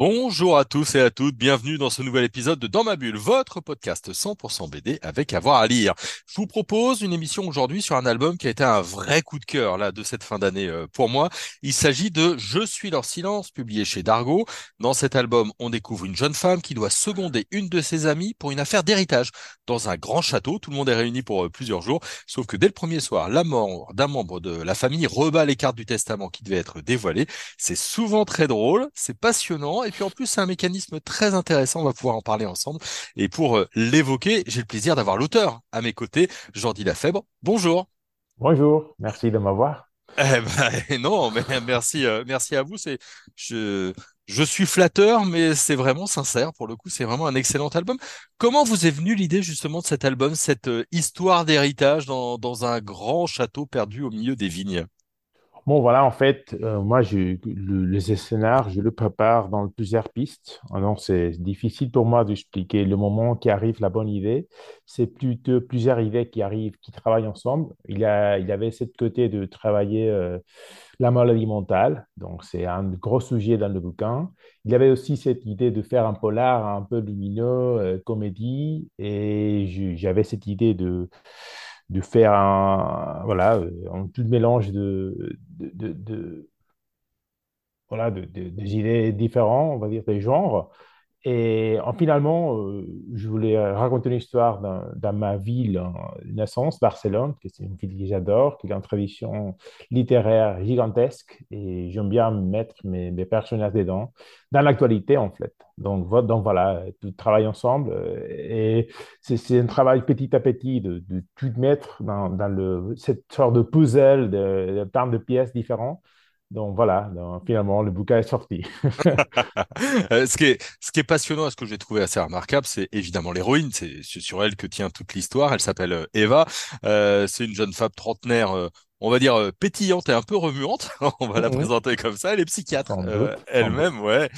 Bonjour à tous et à toutes, bienvenue dans ce nouvel épisode de Dans ma bulle, votre podcast 100% BD avec avoir à lire. Je vous propose une émission aujourd'hui sur un album qui a été un vrai coup de cœur là de cette fin d'année euh, pour moi. Il s'agit de Je suis leur silence, publié chez Dargo. Dans cet album, on découvre une jeune femme qui doit seconder une de ses amies pour une affaire d'héritage dans un grand château. Tout le monde est réuni pour euh, plusieurs jours, sauf que dès le premier soir, la mort d'un membre de la famille rebat les cartes du testament qui devait être dévoilé. C'est souvent très drôle, c'est passionnant puis en plus, c'est un mécanisme très intéressant. On va pouvoir en parler ensemble. Et pour euh, l'évoquer, j'ai le plaisir d'avoir l'auteur à mes côtés, Jordi Lafèbre. Bonjour. Bonjour, merci de m'avoir. Eh ben, non, mais merci, euh, merci à vous. C'est, je, je suis flatteur, mais c'est vraiment sincère. Pour le coup, c'est vraiment un excellent album. Comment vous est venue l'idée justement de cet album, cette euh, histoire d'héritage dans, dans un grand château perdu au milieu des vignes? Bon, voilà, en fait, euh, moi, je, le, les je le prépare dans plusieurs pistes. Donc, c'est difficile pour moi d'expliquer le moment qui arrive, la bonne idée. C'est plutôt plusieurs idées qui arrivent, qui travaillent ensemble. Il a, il avait cette côté de travailler euh, la maladie mentale. Donc, c'est un gros sujet dans le bouquin. Il avait aussi cette idée de faire un polar un peu lumineux, euh, comédie. Et j'avais cette idée de de faire un, voilà, un tout mélange de, voilà, de, des idées différentes, on va dire, des genres. Et en, finalement, euh, je voulais raconter une histoire dans, ma ville de naissance, Barcelone, qui est une ville que j'adore, qui a une tradition littéraire gigantesque, et j'aime bien mettre mes, mes, personnages dedans, dans l'actualité en fait. Donc, donc voilà, tout travaille ensemble, euh, et c'est un travail petit à petit de, de tout mettre dans, dans le, cette sorte de puzzle de, de de pièces différentes donc voilà, finalement, le bouquin est sorti. Euh, ce, qui est, ce qui est passionnant et ce que j'ai trouvé assez remarquable, c'est évidemment l'héroïne. C'est sur elle que tient toute l'histoire. Elle s'appelle euh, Eva. Euh, c'est une jeune femme trentenaire, euh, on va dire pétillante et un peu remuante. on va la présenter comme ça. Elle est psychiatre elle-même, ouais.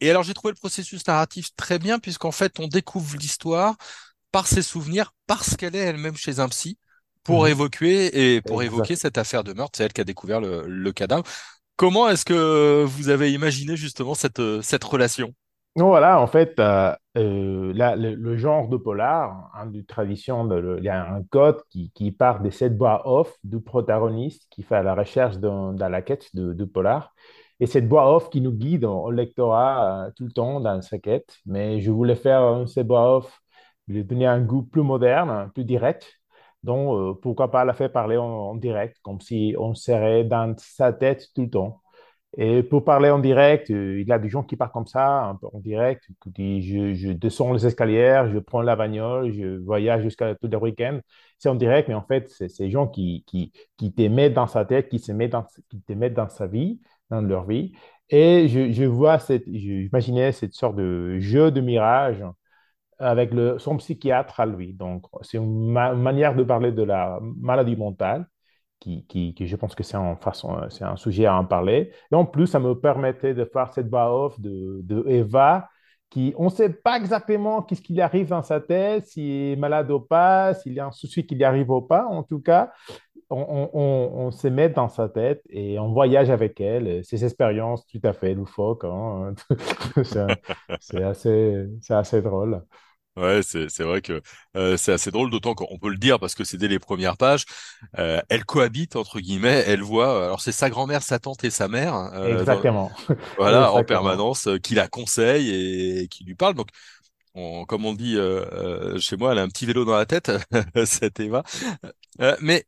et alors j'ai trouvé le processus narratif très bien puisqu'en fait on découvre l'histoire par ses souvenirs, parce qu'elle est elle-même chez un psy pour mhm. évoquer et pour évoquer cette affaire de meurtre. C'est elle qui a découvert le, le cadavre. Comment est-ce que vous avez imaginé justement cette, cette relation? Voilà, en fait, euh, euh là, le, genre de polar, hein, de tradition, de, il y a un code qui, qui part des sept voix off du protagoniste qui fait la recherche dans la quête de, de, polar. Et cette voix off qui nous guide au lectorat euh, tout le temps dans sa quête. Mais je voulais faire cette voix off, lui donner un goût plus moderne, plus direct. Donc, euh, pourquoi pas la faire parler en, direct, comme si on serait dans sa tête tout le temps. Et pour parler en direct, euh, il y a des gens qui parlent comme ça, en direct, qui je, je, descends les escaliers, je prends la bagnole, je voyage jusqu'à tous les week-ends. C'est en direct, mais en fait, c'est ces gens qui, qui, qui te mettent dans sa tête, qui te mettent dans sa vie, dans leur vie. Et je, je vois cette, j'imaginais cette sorte de jeu de mirage avec son psychiatre à lui. Donc, c'est une, manière de parler de la maladie mentale qui, qui, je pense que c'est un sujet à en parler. Et en plus, ça me permettait de faire cette voix off de, Eva qui, on ne sait pas exactement qu'est-ce qui lui arrive dans sa tête, s'il est malade ou pas, s'il y a un souci qui lui arrive ou pas. En tout cas, on, on, se met dans sa tête et on voyage avec elle. Ses expériences tout à fait loufoques. Hein. c'est assez, assez drôle. Ouais, c'est c'est vrai que euh, c'est assez drôle, d'autant qu'on peut le dire parce que c'est dès les premières pages. Euh, elle cohabite entre guillemets, elle voit. Alors c'est sa grand-mère, sa tante et sa mère. Euh, Exactement. voilà, en permanence, euh, qui la conseille et, qui lui parle. Donc, on, comme on dit euh, chez moi, elle a un petit vélo dans la tête, cette Eva. mais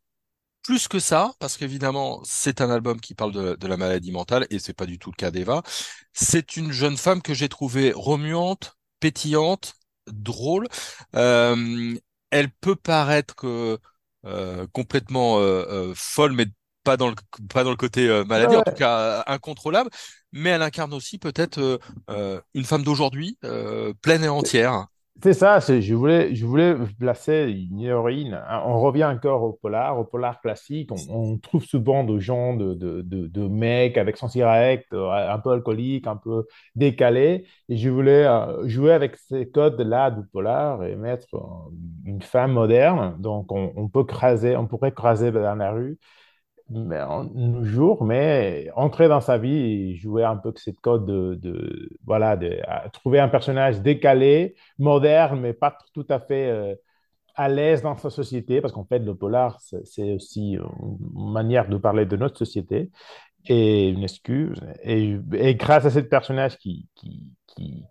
plus que ça, parce qu'évidemment, c'est un album qui parle de, de la maladie mentale et c'est pas du tout le cas d'Eva. C'est une jeune femme que j'ai trouvée remuante, pétillante drôle. Euh, elle peut paraître euh, complètement euh, folle, mais pas dans le pas dans le côté maladie, en tout cas incontrôlable. Mais elle incarne aussi peut-être une femme d'aujourd'hui pleine et entière. C'est ça, je voulais, je voulais placer une héroïne. hein, On revient encore au polar, au polar classique. On, on trouve souvent de gens, de, de, de, de mecs avec son cigarette, euh, un peu alcoolique, un peu décalé. Et je voulais euh, jouer avec ces codes-là du polar et mettre euh, une femme moderne. Donc, on, on peut craser, on pourrait craser dans la rue mais en nos jours, mais entrer dans sa vie et jouer un peu que cette code de, voilà, trouver un personnage décalé, moderne, mais pas tout à fait euh, à l'aise dans sa société, parce qu'en fait, le polar, c'est aussi une manière de parler de notre société et une excuse. Et, grâce à ce personnage qui,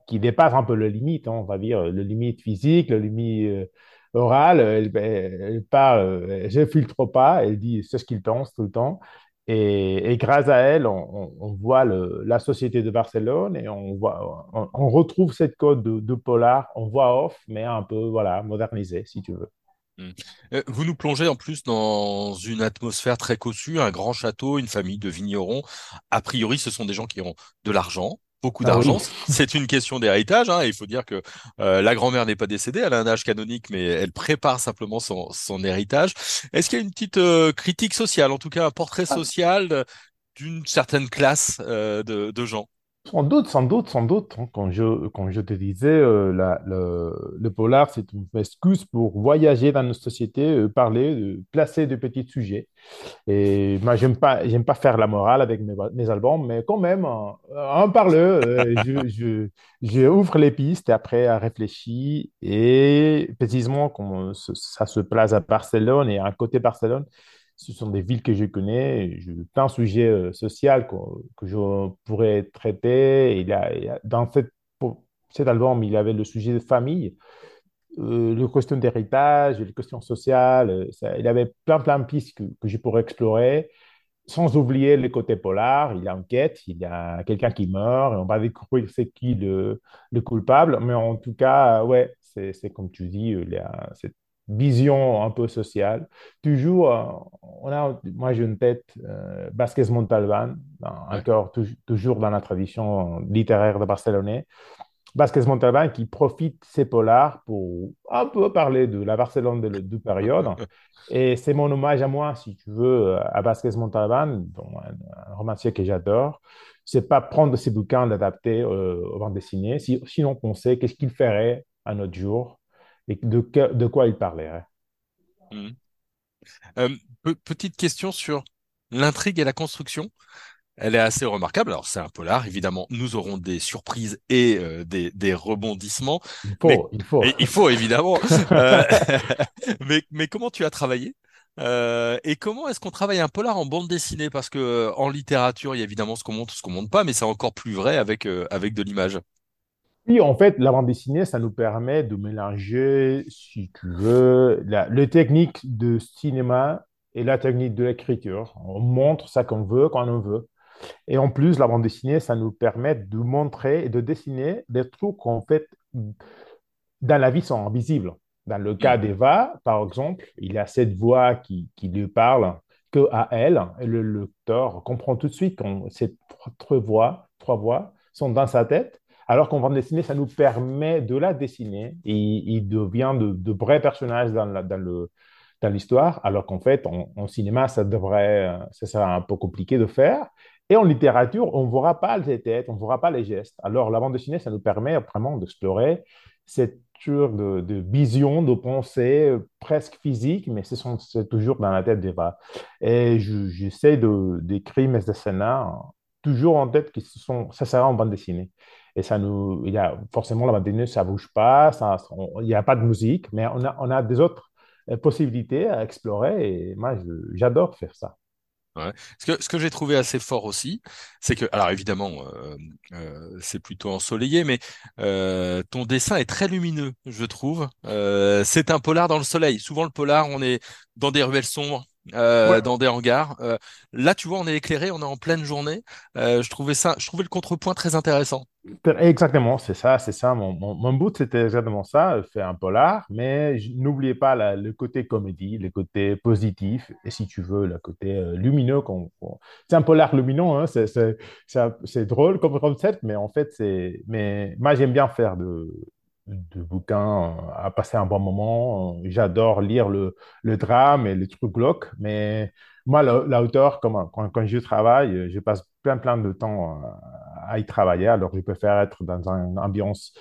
qui dépasse un peu le limite, hein, on va dire, le limite physique, le limite euh, oral, elle, elle parle, elle ne filtre pas, elle dit c'est ce qu'il pense tout le temps. Et, et grâce à elle, on, on, on voit le, la société de Barcelone et on, voit, on, on retrouve cette code de, polar en voix off, mais un peu voilà, modernisée, si tu veux. Hmm. Euh, Vous nous plongez en plus dans une atmosphère très cossue, un grand château, une famille de vignerons. A priori, ce sont des gens qui ont de l'argent, beaucoup Ah d'argent. oui. C'est une question d'héritage. Hein. Il faut dire que euh, la grand-mère n'est pas décédée, elle a un âge canonique, mais elle prépare simplement son, son héritage. Est-ce qu'il y a une petite euh, critique sociale, en tout cas un portrait social euh, d'une certaine classe euh, de, de gens? Sans doute, sans doute, sans doute. hein. Quand je, quand je te disais, euh, le, polar, c'est une excuse pour voyager dans nos sociétés, euh, parler, euh, placer de petits sujets. Et moi, j'aime pas, j'aime pas faire la morale avec mes, albums, mais quand même, en, parle, euh, je, je, je ouvre les pistes et après, à réfléchir. Et précisément, comme ça se place à Barcelone et à côté Barcelone, ce sont des villes que je connais. Plein de sujets euh, sociaux que, je pourrais traiter. Il a, dans cette, pour cet album, il y avait le sujet de famille euh, le costume d'héritage, les questions sociales. euh, il y avait plein, plein de pistes que, que je pourrais explorer, sans oublier le côté polar. Il y a enquête, il y a quelqu'un qui meurt, et on va découvrir c'est qui le, le coupable. Mais en tout cas, ouais, c'est c'est comme tu dis, euh, il y a cette vision un peu sociale. Toujours, euh, on a, moi j'ai une tête, euh, Ouais. encore tou- toujours dans la tradition littéraire de Barcelonais. Vázquez Montalbán qui profite de ces polars pour un peu parler de la Barcelone de, de période. Et c'est mon hommage à moi, si tu veux, à Vázquez Montalbán, bon, un, un romancier que j'adore. C'est pas prendre ces bouquins, l'adapter euh, aux bandes dessinées, si, sinon penser qu'est-ce qu'il ferait à notre jour et de, que- de quoi il parlerait. Hmm. Euh, pe- petite question sur l'intrigue et la construction. Elle est assez remarquable. Alors, c'est un polar, évidemment. Nous aurons des surprises et euh, des, des rebondissements, Il mais faut, il faut. et il faut évidemment. Euh, mais, mais comment tu as travaillé? Euh, et comment est-ce qu'on travaille un polar en bande dessinée? Parce que euh, en littérature, il y a évidemment ce qu'on monte, ce qu'on monte pas, mais c'est encore plus vrai avec euh, avec de l'image. Oui, en fait, la bande dessinée, ça nous permet de mélanger, si tu veux, la, le technique de cinéma et la technique de l'écriture. On montre ça qu'on veut, quand on veut. Et en plus, la bande dessinée, ça nous permet de montrer et de dessiner des trucs qu'en fait, dans la vie, sont invisibles. Dans le cas Hmm. d'Eva, par exemple, il y a cette voix qui, qui lui parle que à elle, et le lecteur comprend tout de suite que ces trois voix, trois voix sont dans sa tête, alors qu'en bande dessinée, ça nous permet de la dessiner et il devient de, vrais personnages dans, l'histoire, alors qu'en fait, en, cinéma, ça devrait, ça serait un peu compliqué de faire. Et en littérature, on ne verra pas les têtes, on ne verra pas les gestes. Alors, la bande dessinée, ça nous permet vraiment d'explorer cette de, de vision, de pensée euh, presque physique, mais c'est toujours dans la tête d'Eva. Et je- j'essaie de, d'écrire mes scénarios toujours en tête que ce sont, ça sera en bande dessinée. Et ça nous, il y a forcément la dessinée, ça bouge pas, ça, il n'y a pas de musique, mais on a, on a des autres euh, possibilités à explorer. Et moi, j'adore faire ça. Ce que, ce que j'ai trouvé assez fort aussi, c'est que, alors évidemment, euh, euh, c'est plutôt ensoleillé, mais ton dessin est très lumineux, je trouve. C'est un polar dans le soleil. Souvent, le polar, on est dans des ruelles sombres, Ouais, euh, dans des hangars. Euh, là, tu vois, on est éclairé, on est en pleine journée. Euh, je trouvais ça, je trouvais le contrepoint très intéressant. Exactement, c'est ça, c'est ça. Mon, mon, mon but, c'était exactement ça, faire un polar, mais n'oubliez pas la- le côté comédie, le côté positif, et si tu veux, le côté lumineux. qu'on- qu'on- C'est un polar lumineux, hein, c'est c'est- c'est un- c'est drôle comme concept, mais en fait, c'est. Mais moi, j'aime bien faire de, de bouquins à passer un bon moment. J'adore lire le, le drame et les trucs glauques, mais moi, l'auteur, quand, quand je travaille, je passe plein, plein de temps à y travailler, alors je préfère être dans une ambiance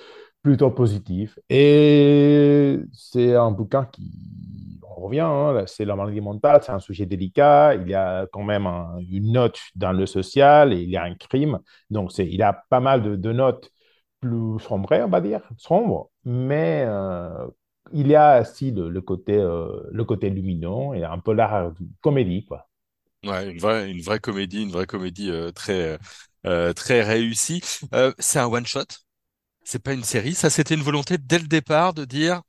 plutôt positive. Et c'est un bouquin qui, on revient, hein, c'est la maladie mentale, c'est un sujet délicat, il y a quand même une note dans le social, et il y a un crime, donc il y a pas mal de, de notes plus sombres, on va dire, sombres, mais euh, il y a aussi le, le côté, euh, le côté lumineux et un peu la comédie, quoi. Ouais, une vraie, une vraie comédie, une vraie comédie euh, très, euh, très réussie. C'est un one shot? C'est pas une série? Ça, c'était une volonté dès le départ de dire.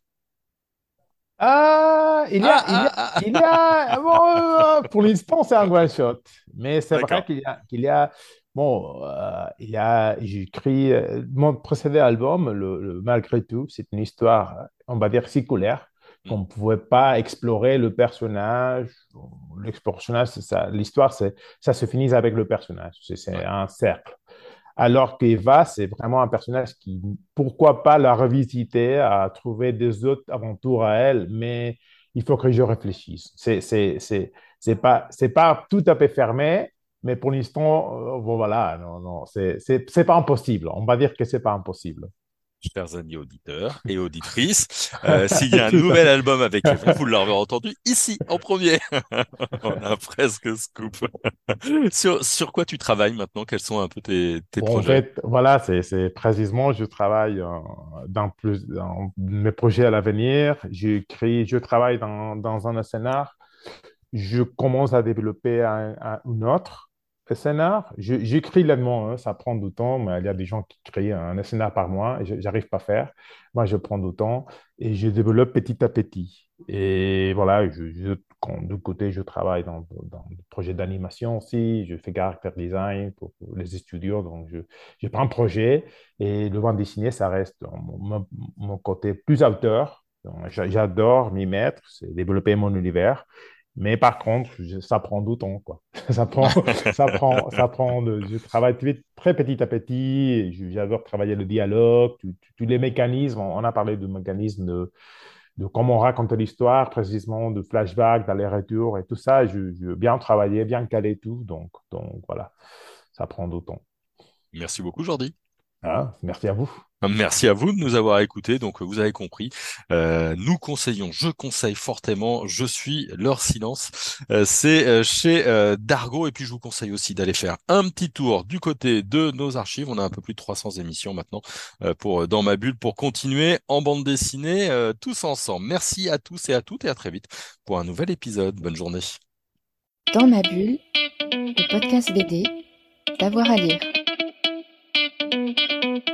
Ah, il y Ah, a, il y a, ah. il y a, bon, pour l'instant, c'est un one shot, mais c'est vrai qu'il y a, qu'il y a, bon, euh, il a, j'ai écrit euh, mon précédent album, le, le- Malgré tout, c'est une histoire, on va dire, circulaire, qu'on Hmm. ne pouvait pas explorer le personnage, l'exploration, c'est ça, l'histoire, c'est, ça se finit avec le personnage, c'est un cercle. Alors qu'Eva, c'est vraiment un personnage qui, pourquoi pas la revisiter, à trouver des autres aventures à elle, mais il faut que je réfléchisse. C'est, c'est, c'est, c'est pas, c'est pas tout à fait fermé, mais pour l'instant, euh, bon, voilà, non, non, c'est, pas impossible. On va dire que c'est pas impossible. Chers amis auditeurs et auditrices, euh, s'il y a un nouvel album avec Eva, vous l'aurez entendu ici en premier. On a presque scoop. Sur, sur quoi tu travailles maintenant? Quels sont un peu tes, tes Bon, en projets? fait, voilà, c'est précisément, je travaille euh, dans, plus, dans mes projets à l'avenir. J'écris, je travaille dans, dans un scénar je commence à développer un, un, une autre Je- J'écris lentement, hein, ça prend du temps, mais il y a des gens qui créent un scénar par mois et je n'arrive pas à faire. Moi, je prends du temps et je développe petit à petit. Et voilà, je, de côté, je travaille dans, dans des projets d'animation aussi, je fais character design pour, les studios, donc je, prends un projet et le bande dessinée, ça reste mon, mon, côté plus auteur. J'adore m'y mettre, c'est développer mon univers. Mais par contre, ça prend du temps, quoi. Ça prend, ça prend, ça prend de- je travaille très, très petit à petit. J'adore travailler le dialogue, tous les mécanismes. On on a parlé du mécanisme de, de comment raconter l'histoire, précisément, de flashback, d'aller-retour et tout ça. Je, je veux bien travailler, bien caler tout. Donc, donc voilà, ça prend du temps. Merci beaucoup, Jordi. Ah, merci à vous. Merci à vous de nous avoir écoutés. Donc, vous avez compris, euh, nous conseillons, je conseille fortement, je suis leur silence. Euh, c'est euh, chez euh, Dargo. Et puis, je vous conseille aussi d'aller faire un petit tour du côté de nos archives. On a un peu plus de 300 émissions maintenant euh, pour Dans ma bulle pour continuer en bande dessinée euh, tous ensemble. Merci à tous et à toutes et à très vite pour un nouvel épisode. Bonne journée. Dans ma bulle, le podcast BD, d'avoir à lire. thank you